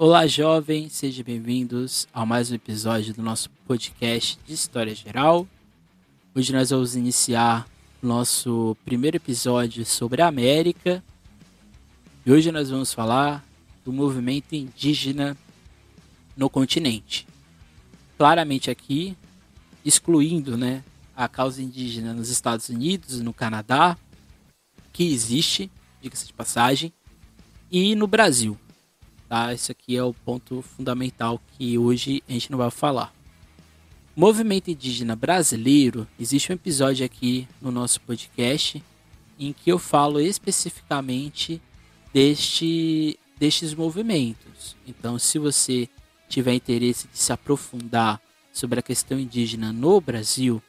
Olá, jovem, sejam bem-vindos a mais um episódio do nosso podcast de História Geral. Hoje nós vamos iniciar nosso primeiro episódio sobre a América. E hoje nós vamos falar do movimento indígena no continente. Claramente aqui, excluindo né, a causa indígena nos Estados Unidos, no Canadá, que existe, diga-se de passagem, e no Brasil. Tá? Esse aqui é o ponto fundamental que hoje a gente não vai falar. Movimento indígena brasileiro, existe um episódio aqui no nosso podcast em que eu falo especificamente deste, destes movimentos. Então, se você tiver interesse de se aprofundar sobre a questão indígena no Brasil,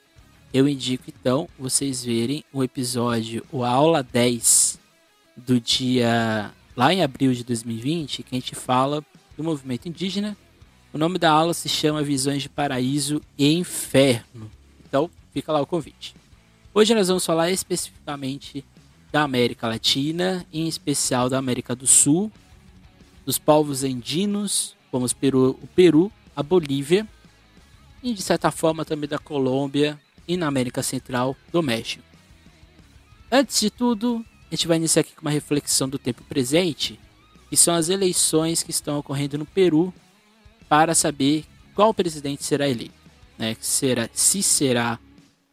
eu indico então vocês verem o episódio, o aula 10 do dia lá em abril de 2020, que a gente fala do movimento indígena. O nome da aula se chama Visões de Paraíso e Inferno. Então, fica lá o convite. Hoje nós vamos falar especificamente da América Latina, em especial da América do Sul, dos povos andinos, como o Peru, a Bolívia, e de certa forma também da Colômbia e na América Central do México. Antes de tudo, a gente vai iniciar aqui com uma reflexão do tempo presente, que são as eleições que estão ocorrendo no Peru para saber qual presidente será eleito. Né? Será, se será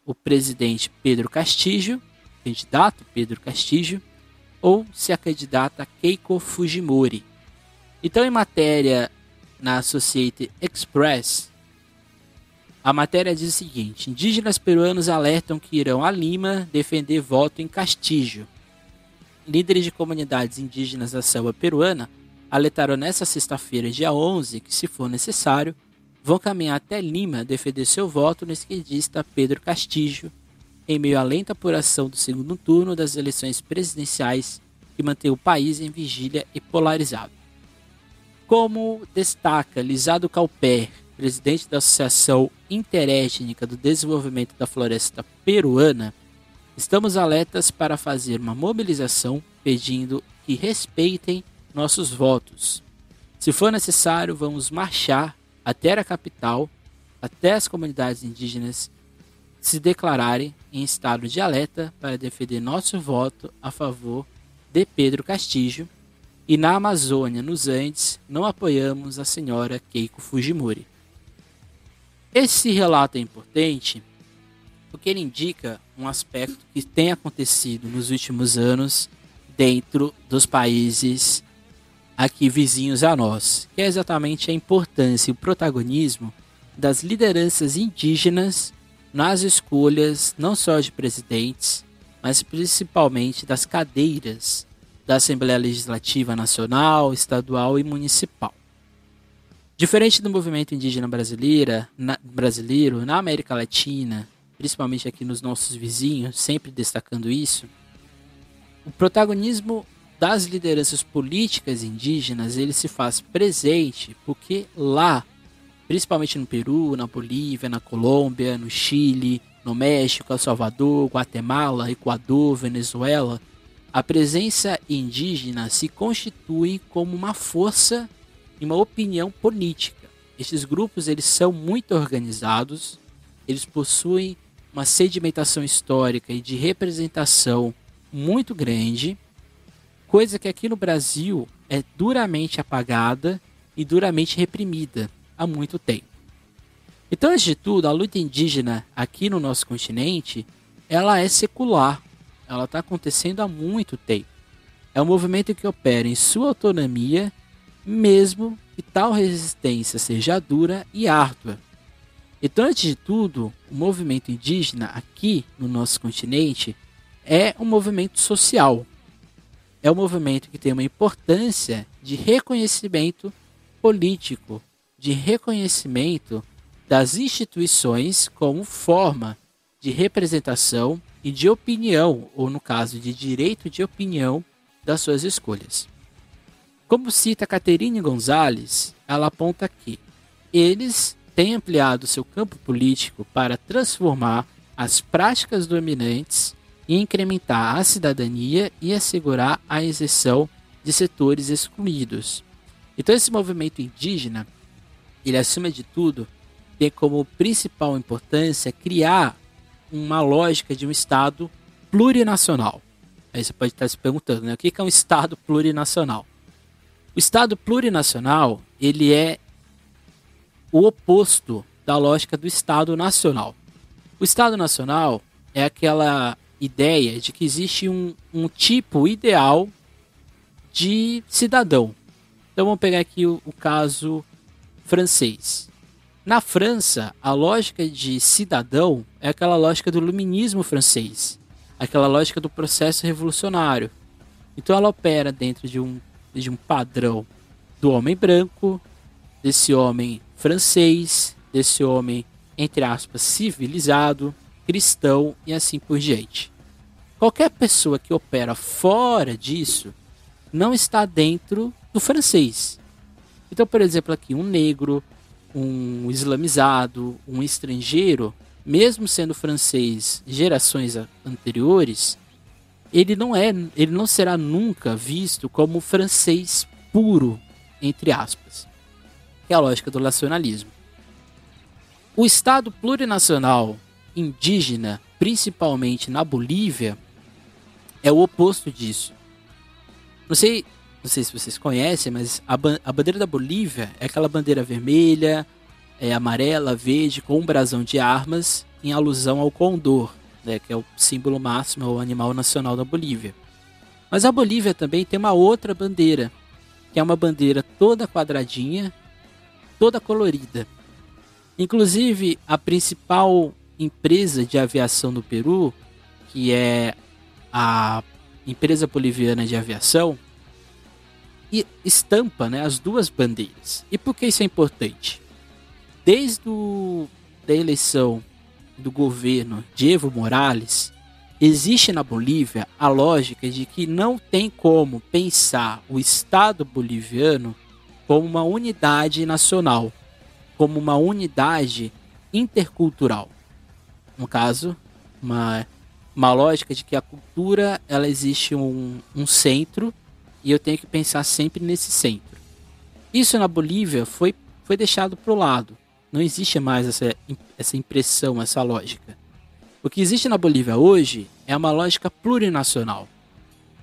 o presidente Pedro Castillo, candidato Pedro Castillo, ou se a candidata Keiko Fujimori. Então, em matéria na Associated Express, a matéria diz o seguinte: indígenas peruanos alertam que irão a Lima defender voto em Castillo líderes de comunidades indígenas da selva peruana alertaram nesta sexta-feira, dia 11, que, se for necessário, vão caminhar até Lima defender seu voto no esquerdista Pedro Castillo, em meio à lenta apuração do segundo turno das eleições presidenciais que mantém o país em vigília e polarizado. Como destaca Lisado Calper, presidente da Associação Interétnica do Desenvolvimento da Floresta Peruana, Estamos alertas para fazer uma mobilização pedindo que respeitem nossos votos. Se for necessário, vamos marchar até a capital, até as comunidades indígenas se declararem em estado de alerta para defender nosso voto a favor de Pedro Castillo. E na Amazônia, nos Andes, não apoiamos a senhora Keiko Fujimori. Esse relato é importante porque ele indica um aspecto que tem acontecido nos últimos anos dentro dos países aqui vizinhos a nós, que é exatamente a importância e o protagonismo das lideranças indígenas nas escolhas não só de presidentes, mas principalmente das cadeiras da Assembleia Legislativa Nacional, Estadual e Municipal. Diferente do movimento indígena brasileira, na, brasileiro, na América Latina principalmente aqui nos nossos vizinhos, sempre destacando isso, o protagonismo das lideranças políticas indígenas ele se faz presente porque lá, principalmente no Peru, na Bolívia, na Colômbia, no Chile, no México, El Salvador, Guatemala, Equador, Venezuela, a presença indígena se constitui como uma força e uma opinião política. Estes grupos eles são muito organizados, eles possuem uma sedimentação histórica e de representação muito grande, coisa que aqui no Brasil é duramente apagada e duramente reprimida há muito tempo. Então, antes de tudo, a luta indígena aqui no nosso continente, ela é secular. Ela está acontecendo há muito tempo. É um movimento que opera em sua autonomia, mesmo que tal resistência seja dura e árdua. Então, antes de tudo, o movimento indígena aqui no nosso continente é um movimento social. É um movimento que tem uma importância de reconhecimento político, de reconhecimento das instituições como forma de representação e de opinião, ou no caso de direito de opinião, das suas escolhas. Como cita Caterine Gonzalez, ela aponta que eles tem ampliado seu campo político para transformar as práticas dominantes e incrementar a cidadania e assegurar a isenção de setores excluídos. Então esse movimento indígena, ele acima de tudo, tem como principal importância criar uma lógica de um Estado plurinacional. Aí você pode estar se perguntando, né? O que é um Estado plurinacional? O Estado plurinacional, ele é o oposto da lógica do Estado nacional. O Estado nacional é aquela ideia de que existe um, um tipo ideal de cidadão. Então vamos pegar aqui o, o caso francês. Na França, a lógica de cidadão é aquela lógica do iluminismo francês, aquela lógica do processo revolucionário. Então ela opera dentro de um, de um padrão do homem branco, desse homem francês, desse homem, entre aspas, civilizado, cristão e assim por diante. Qualquer pessoa que opera fora disso não está dentro do francês. Então, por exemplo, aqui um negro, um islamizado, um estrangeiro, mesmo sendo francês gerações anteriores, ele não é, ele não será nunca visto como francês puro, entre aspas. É a lógica do nacionalismo. O Estado plurinacional indígena, principalmente na Bolívia, é o oposto disso. Não sei, não sei se vocês conhecem, mas a, a bandeira da Bolívia é aquela bandeira vermelha, é amarela, verde, com um brasão de armas, em alusão ao condor, né, que é o símbolo máximo, é o animal nacional da Bolívia. Mas a Bolívia também tem uma outra bandeira, que é uma bandeira toda quadradinha, toda colorida. Inclusive, a principal empresa de aviação no Peru, que é a empresa boliviana de aviação, e estampa né, as duas bandeiras. E por que isso é importante? Desde o, da eleição do governo de Evo Morales, existe na Bolívia a lógica de que não tem como pensar o Estado boliviano como uma unidade nacional, como uma unidade intercultural. No caso, uma uma lógica de que a cultura ela existe um, um centro e eu tenho que pensar sempre nesse centro. Isso na Bolívia foi, foi deixado para o lado. Não existe mais essa, essa impressão, essa lógica. O que existe na Bolívia hoje é uma lógica plurinacional.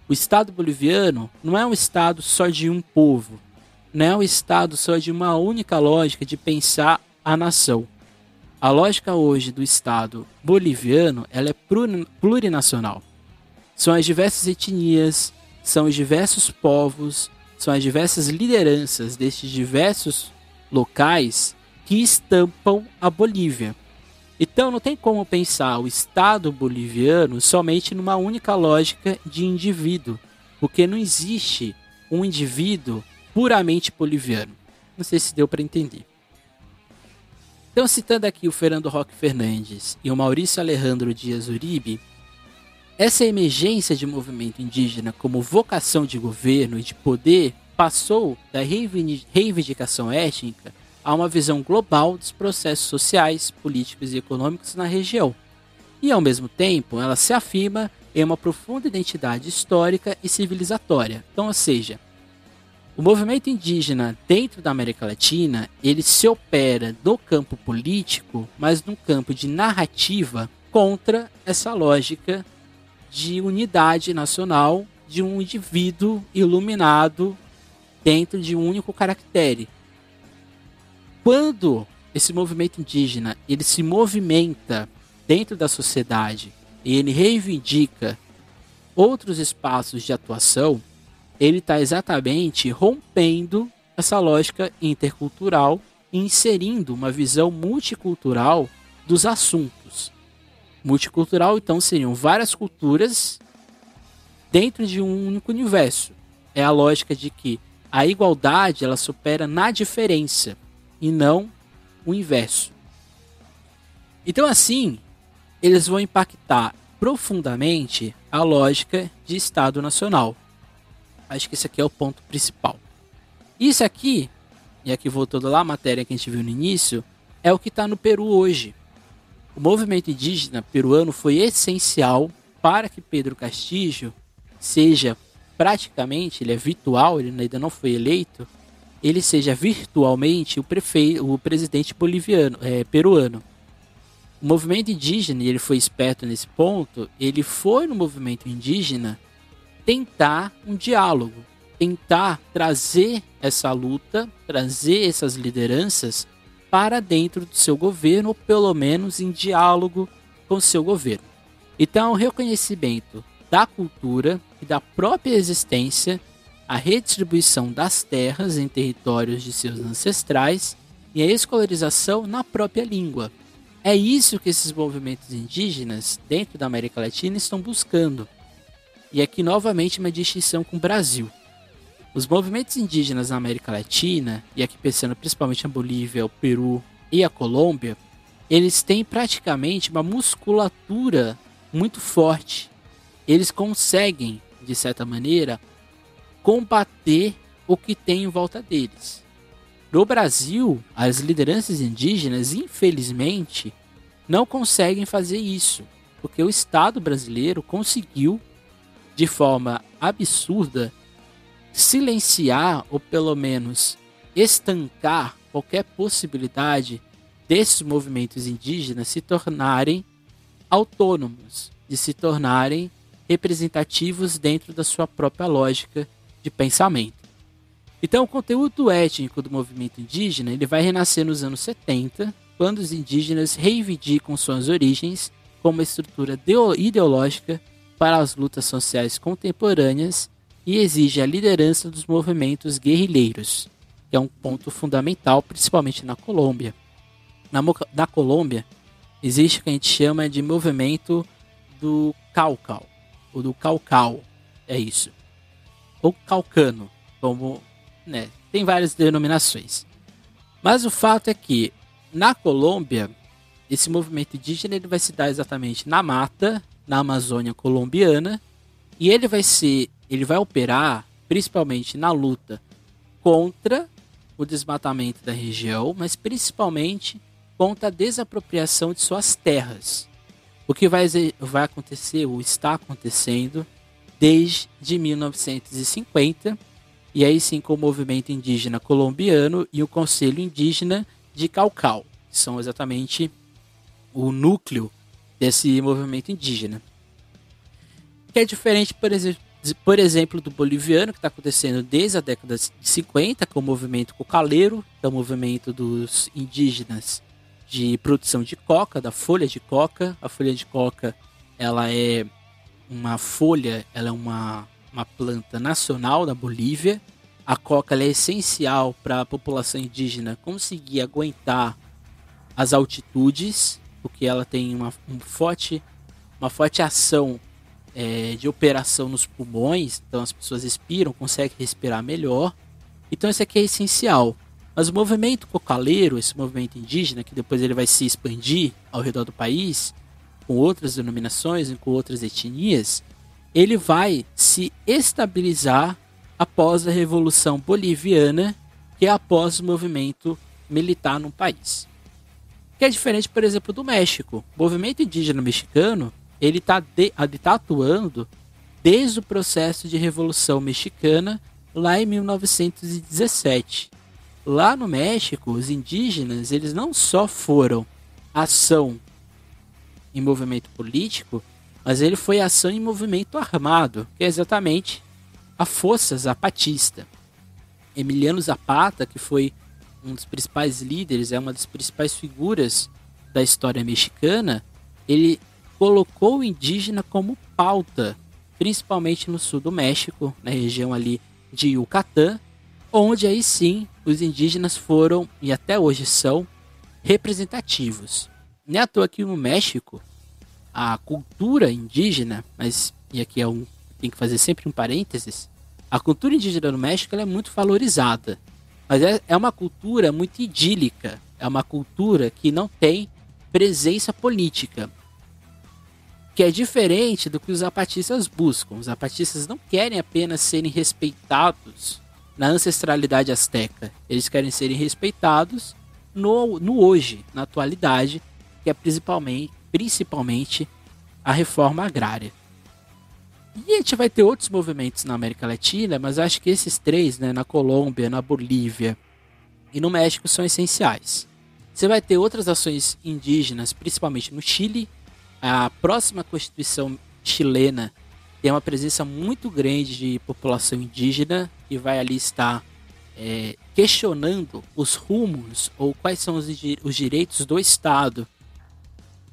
O Estado boliviano não é um Estado só de um povo, não é um Estado só de uma única lógica de pensar a nação. A lógica hoje do Estado boliviano ela é plurinacional. São as diversas etnias, são os diversos povos, são as diversas lideranças destes diversos locais que estampam a Bolívia. Então não tem como pensar o Estado boliviano somente numa única lógica de indivíduo, porque não existe um indivíduo puramente boliviano. Não sei se deu para entender. Então, citando aqui o Fernando Roque Fernandes e o Maurício Alejandro Dias Uribe, essa emergência de movimento indígena como vocação de governo e de poder passou da reivindicação étnica a uma visão global dos processos sociais, políticos e econômicos na região. E, ao mesmo tempo, ela se afirma em uma profunda identidade histórica e civilizatória. Então, ou seja, o movimento indígena dentro da América Latina, ele se opera no campo político, mas no campo de narrativa contra essa lógica de unidade nacional de um indivíduo iluminado dentro de um único caractere. Quando esse movimento indígena ele se movimenta dentro da sociedade e ele reivindica outros espaços de atuação, ele está exatamente rompendo essa lógica intercultural e inserindo uma visão multicultural dos assuntos. Multicultural, então, seriam várias culturas dentro de um único universo. É a lógica de que a igualdade ela supera na diferença e não o inverso. Então, assim, eles vão impactar profundamente a lógica de Estado Nacional. Acho que esse aqui é o ponto principal. Isso aqui, e aqui voltando lá a matéria que a gente viu no início, é o que está no Peru hoje. O movimento indígena peruano foi essencial para que Pedro Castillo seja praticamente, ele é virtual, ele ainda não foi eleito, ele seja virtualmente o prefeito, o presidente boliviano, é, peruano. O movimento indígena, e ele foi esperto nesse ponto, ele foi no movimento indígena tentar um diálogo, tentar trazer essa luta, trazer essas lideranças para dentro do seu governo, ou pelo menos em diálogo com o seu governo. Então, o reconhecimento da cultura e da própria existência, a redistribuição das terras em territórios de seus ancestrais e a escolarização na própria língua. É isso que esses movimentos indígenas dentro da América Latina estão buscando. E aqui novamente uma distinção com o Brasil. Os movimentos indígenas na América Latina, e aqui pensando principalmente a Bolívia, o Peru e a Colômbia, eles têm praticamente uma musculatura muito forte. Eles conseguem, de certa maneira, combater o que tem em volta deles. No Brasil, as lideranças indígenas, infelizmente, não conseguem fazer isso, porque o Estado brasileiro conseguiu, de forma absurda, silenciar ou pelo menos estancar qualquer possibilidade desses movimentos indígenas se tornarem autônomos, de se tornarem representativos dentro da sua própria lógica de pensamento. Então, o conteúdo étnico do movimento indígena ele vai renascer nos anos 70, quando os indígenas reivindicam suas origens como estrutura ideológica para as lutas sociais contemporâneas e exige a liderança dos movimentos guerrilheiros, que é um ponto fundamental, principalmente na Colômbia. Na, na Colômbia, existe o que a gente chama de movimento do Caucal, ou do Caucal, é isso. Ou Calcano, como, né, tem várias denominações. Mas o fato é que na Colômbia, esse movimento indígena ele vai se dar exatamente na mata, na Amazônia colombiana, e ele vai ser ele vai operar principalmente na luta contra o desmatamento da região, mas principalmente contra a desapropriação de suas terras. O que vai, vai acontecer, ou está acontecendo, desde 1950, e aí sim com o movimento indígena colombiano e o Conselho Indígena de Caucal, que são exatamente o núcleo desse movimento indígena. Que é diferente, por exemplo, por exemplo, do boliviano, que está acontecendo desde a década de 50, com o movimento cocaleiro, que é o movimento dos indígenas de produção de coca, da folha de coca. A folha de coca, ela é uma folha, ela é uma, uma planta nacional da Bolívia. A coca é essencial para a população indígena conseguir aguentar as altitudes, porque ela tem uma, um forte, uma forte ação é, de operação nos pulmões, então as pessoas respiram, conseguem respirar melhor. Então isso aqui é essencial. Mas o movimento cocaleiro, esse movimento indígena, que depois ele vai se expandir ao redor do país, com outras denominações e com outras etnias, ele vai se estabilizar após a Revolução Boliviana, que é após o movimento militar no país. Que é diferente, por exemplo, do México. O movimento indígena mexicano ele está tá atuando desde o processo de Revolução Mexicana lá em 1917. Lá no México, os indígenas eles não só foram ação em movimento político, mas ele foi ação em movimento armado, que é exatamente a Força Zapatista. Emiliano Zapata, que foi um dos principais líderes, é uma das principais figuras da história mexicana, ele colocou o indígena como pauta, principalmente no sul do México, na região ali de Yucatán, onde aí sim os indígenas foram e até hoje são representativos. Nem à toa aqui no México, a cultura indígena, mas e aqui é um tem que fazer sempre um parênteses, a cultura indígena no México é muito valorizada, mas é, é uma cultura muito idílica, é uma cultura que não tem presença política que é diferente do que os zapatistas buscam. Os zapatistas não querem apenas serem respeitados na ancestralidade asteca, eles querem serem respeitados no, no hoje, na atualidade, que é principalmente, principalmente a reforma agrária. E a gente vai ter outros movimentos na América Latina, mas acho que esses três, né, na Colômbia, na Bolívia e no México, são essenciais. Você vai ter outras ações indígenas, principalmente no Chile. A próxima Constituição chilena tem uma presença muito grande de população indígena que vai ali estar é, questionando os rumos ou quais são os, os direitos do Estado.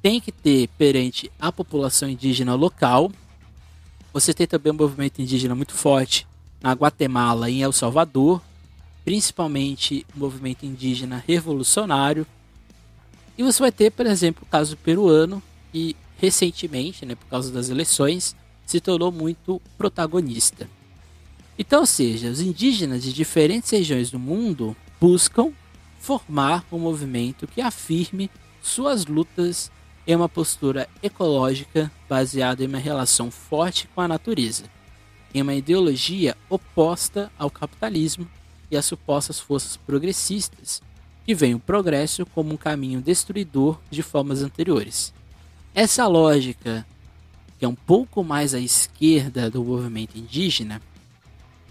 Tem que ter perante a população indígena local você tem também um movimento indígena muito forte na Guatemala e em El Salvador, principalmente o movimento indígena revolucionário. E você vai ter, por exemplo, o caso peruano, que recentemente, né, por causa das eleições, se tornou muito protagonista. Então, ou seja, os indígenas de diferentes regiões do mundo buscam formar um movimento que afirme suas lutas em uma postura ecológica baseada em uma relação forte com a natureza, em uma ideologia oposta ao capitalismo e às supostas forças progressistas, que veem o progresso como um caminho destruidor de formas anteriores. Essa lógica, que é um pouco mais à esquerda do movimento indígena,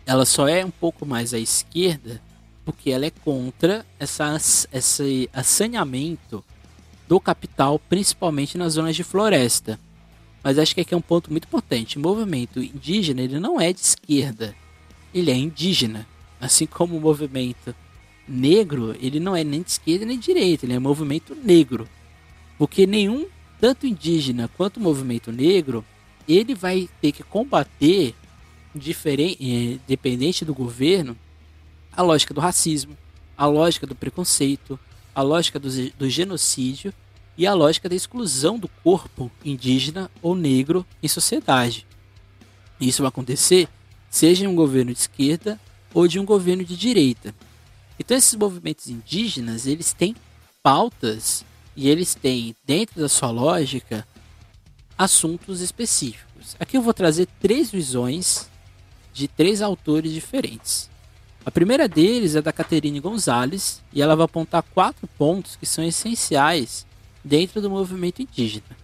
ela só é um pouco mais à esquerda porque ela é contra essa, esse assaneamento do capital, principalmente nas zonas de floresta. Mas acho que aqui é um ponto muito importante. O movimento indígena ele não é de esquerda, ele é indígena. Assim como o movimento negro, ele não é nem de esquerda nem de direita, ele é um movimento negro. Porque nenhum, tanto indígena quanto o movimento negro, ele vai ter que combater, diferente, eh, dependente do governo, a lógica do racismo, a lógica do preconceito, a lógica do, do genocídio e a lógica da exclusão do corpo indígena ou negro em sociedade. Isso vai acontecer seja em um governo de esquerda ou de um governo de direita. Então esses movimentos indígenas, eles têm pautas e eles têm dentro da sua lógica assuntos específicos. Aqui eu vou trazer três visões de três autores diferentes. A primeira deles é da Caterine Gonzalez e ela vai apontar quatro pontos que são essenciais dentro do movimento indígena.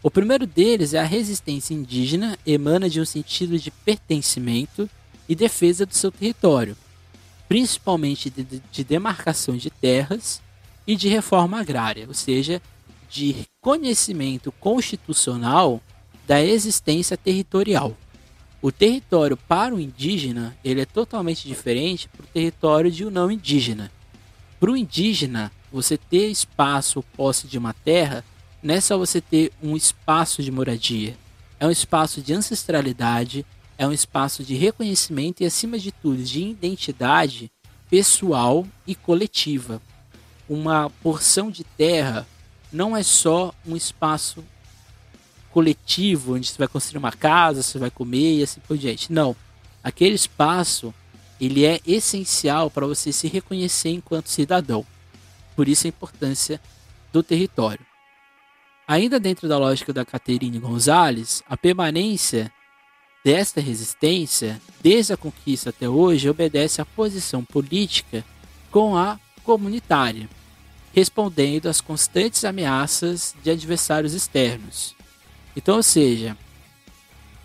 O primeiro deles é a resistência indígena emana de um sentido de pertencimento e defesa do seu território, principalmente de, de demarcação de terras e de reforma agrária, ou seja, de conhecimento constitucional da existência territorial. O território para o indígena ele é totalmente diferente do território de um não indígena. Para o indígena, você ter espaço posse de uma terra não é só você ter um espaço de moradia, é um espaço de ancestralidade, é um espaço de reconhecimento e, acima de tudo, de identidade pessoal e coletiva. Uma porção de terra não é só um espaço coletivo, onde você vai construir uma casa, você vai comer e assim por diante. Não. Aquele espaço, ele é essencial para você se reconhecer enquanto cidadão. Por isso a importância do território. Ainda dentro da lógica da Caterine Gonzalez, a permanência desta resistência, desde a conquista até hoje, obedece à posição política com a comunitária, respondendo às constantes ameaças de adversários externos. Então, ou seja,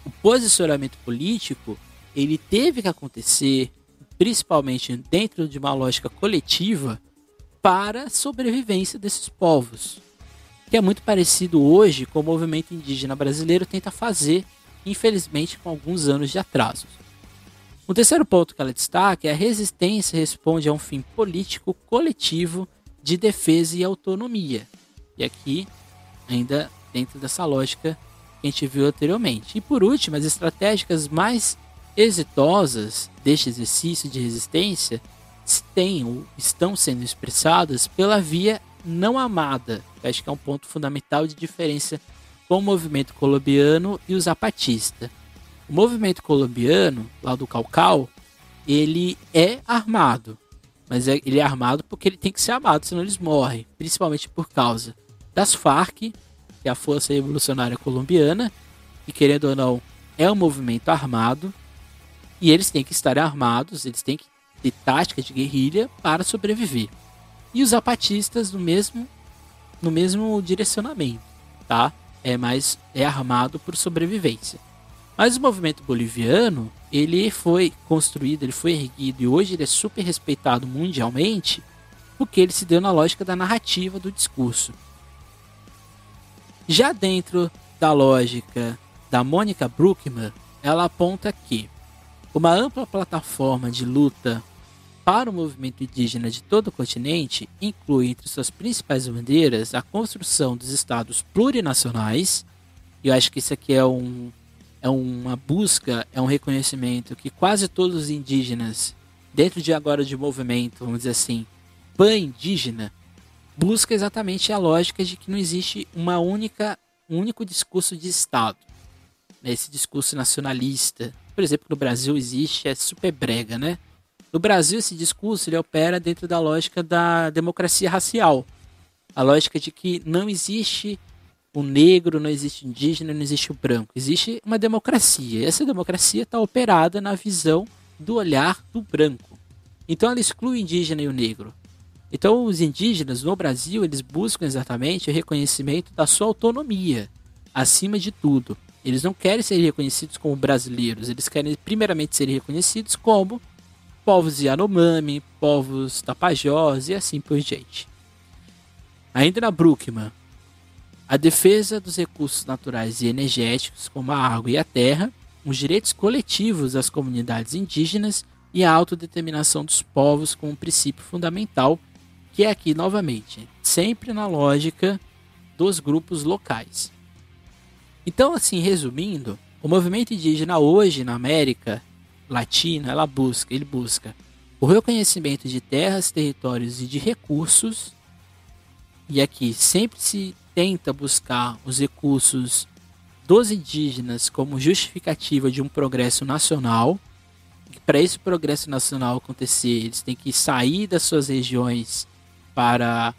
o posicionamento político ele teve que acontecer, principalmente dentro de uma lógica coletiva, para a sobrevivência desses povos, que é muito parecido hoje com o movimento indígena brasileiro tenta fazer, infelizmente com alguns anos de atraso. O terceiro ponto que ela destaca é a resistência responde a um fim político coletivo de defesa e autonomia. E aqui ainda dentro dessa lógica que a gente viu anteriormente. E por último, as estratégias mais exitosas deste exercício de resistência têm ou estão sendo expressadas pela via não amada, que acho que é um ponto fundamental de diferença com o movimento colombiano e o zapatista. O movimento colombiano, lá do Calcal, ele é armado, mas é, ele é armado porque ele tem que ser armado, senão eles morrem, principalmente por causa das Farc que é a Força Revolucionária Colombiana, e querendo ou não, é um movimento armado, e eles têm que estar armados, eles têm que ter tática de guerrilha para sobreviver. E os zapatistas no mesmo no mesmo direcionamento, tá? É mais é armado por sobrevivência. Mas o movimento boliviano, ele foi construído, ele foi erguido e hoje ele é super respeitado mundialmente porque ele se deu na lógica da narrativa do discurso. Já dentro da lógica da Mônica Bruckmann, ela aponta que uma ampla plataforma de luta para o movimento indígena de todo o continente inclui entre suas principais bandeiras a construção dos estados plurinacionais. E eu acho que isso aqui é, um, é uma busca, é um reconhecimento que quase todos os indígenas, dentro de agora de movimento, vamos dizer assim, pan-indígena, busca exatamente a lógica de que não existe uma única, um único discurso de Estado. Esse discurso nacionalista, por exemplo, no Brasil existe, é super brega, né? No Brasil, esse discurso ele opera dentro da lógica da democracia racial. A lógica de que não existe o negro, não existe o indígena, não existe o branco. Existe uma democracia. E essa democracia está operada na visão do olhar do branco. Então ela exclui o indígena e o negro. Então os indígenas no Brasil, eles buscam exatamente o reconhecimento da sua autonomia, acima de tudo. Eles não querem ser reconhecidos como brasileiros, eles querem primeiramente ser reconhecidos como povos Yanomami, povos Tapajós e assim por diante. Ainda na Brookman, a defesa dos recursos naturais e energéticos, como a água e a terra, os direitos coletivos das comunidades indígenas e a autodeterminação dos povos como princípio fundamental, que é aqui novamente, sempre na lógica dos grupos locais. Então, assim, resumindo, o movimento indígena hoje na América Latina, ela busca, ele busca o reconhecimento de terras, territórios e de recursos. E aqui sempre se tenta buscar os recursos dos indígenas como justificativa de um progresso nacional. Para esse progresso nacional acontecer, eles têm que sair das suas regiões para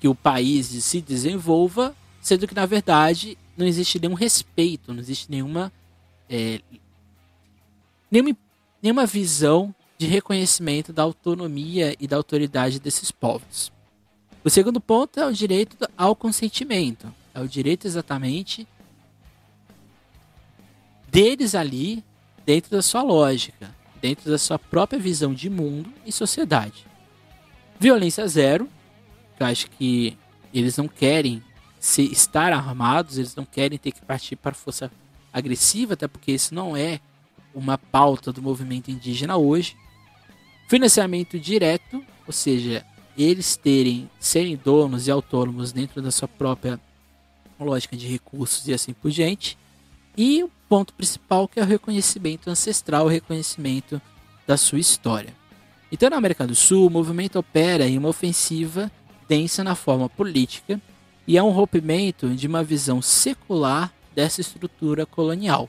que o país se desenvolva, sendo que na verdade não existe nenhum respeito, não existe nenhuma é, nenhuma, nenhuma visão de reconhecimento da autonomia e da autoridade desses povos. O segundo ponto é o direito ao consentimento. É o direito exatamente deles ali, dentro da sua lógica, dentro da sua própria visão de mundo e sociedade. Violência zero, eu acho que eles não querem se estar armados, eles não querem ter que partir para força agressiva, até porque isso não é uma pauta do movimento indígena hoje. Financiamento direto, ou seja, eles terem serem donos e autônomos dentro da sua própria lógica de recursos e assim por diante. E o ponto principal que é o reconhecimento ancestral, o reconhecimento da sua história. Então, na América do Sul, o movimento opera em uma ofensiva densa na forma política e é um rompimento de uma visão secular dessa estrutura colonial.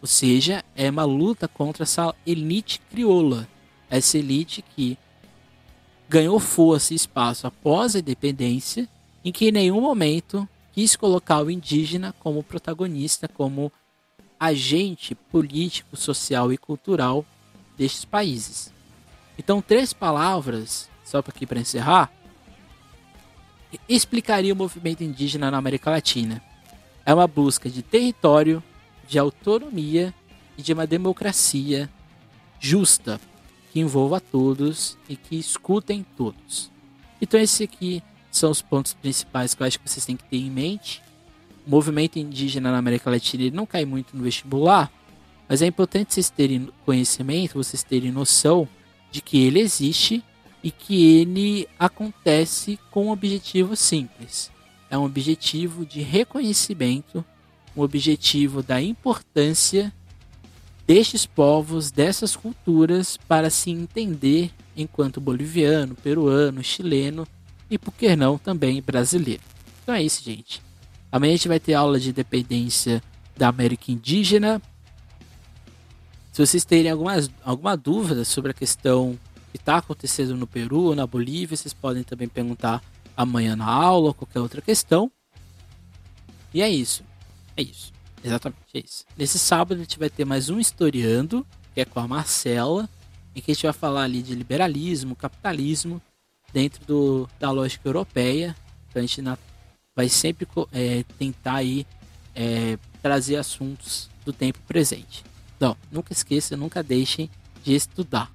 Ou seja, é uma luta contra essa elite crioula, essa elite que ganhou força e espaço após a independência, em que em nenhum momento quis colocar o indígena como protagonista, como agente político, social e cultural destes países. Então, três palavras, só aqui para encerrar, explicaria o movimento indígena na América Latina. É uma busca de território, de autonomia e de uma democracia justa que envolva todos e que escutem todos. Então esses aqui são os pontos principais que eu acho que vocês têm que ter em mente. O movimento indígena na América Latina ele não cai muito no vestibular, mas é importante vocês terem conhecimento, vocês terem noção de que ele existe e que ele acontece com um objetivo simples. É um objetivo de reconhecimento um objetivo da importância destes povos, dessas culturas, para se entender enquanto boliviano, peruano, chileno e, por que não, também brasileiro. Então é isso, gente. Amanhã a gente vai ter aula de dependência da América Indígena. Se vocês terem algumas, alguma dúvida sobre a questão que está acontecendo no Peru ou na Bolívia, vocês podem também perguntar amanhã na aula ou qualquer outra questão. E é isso. É isso. Exatamente, é isso. Nesse sábado a gente vai ter mais um historiando, que é com a Marcela, em que a gente vai falar ali de liberalismo, capitalismo, dentro do, da lógica europeia. Então a gente na, vai sempre é, tentar aí é, trazer assuntos do tempo presente. Então, nunca esqueçam, nunca deixem de estudar.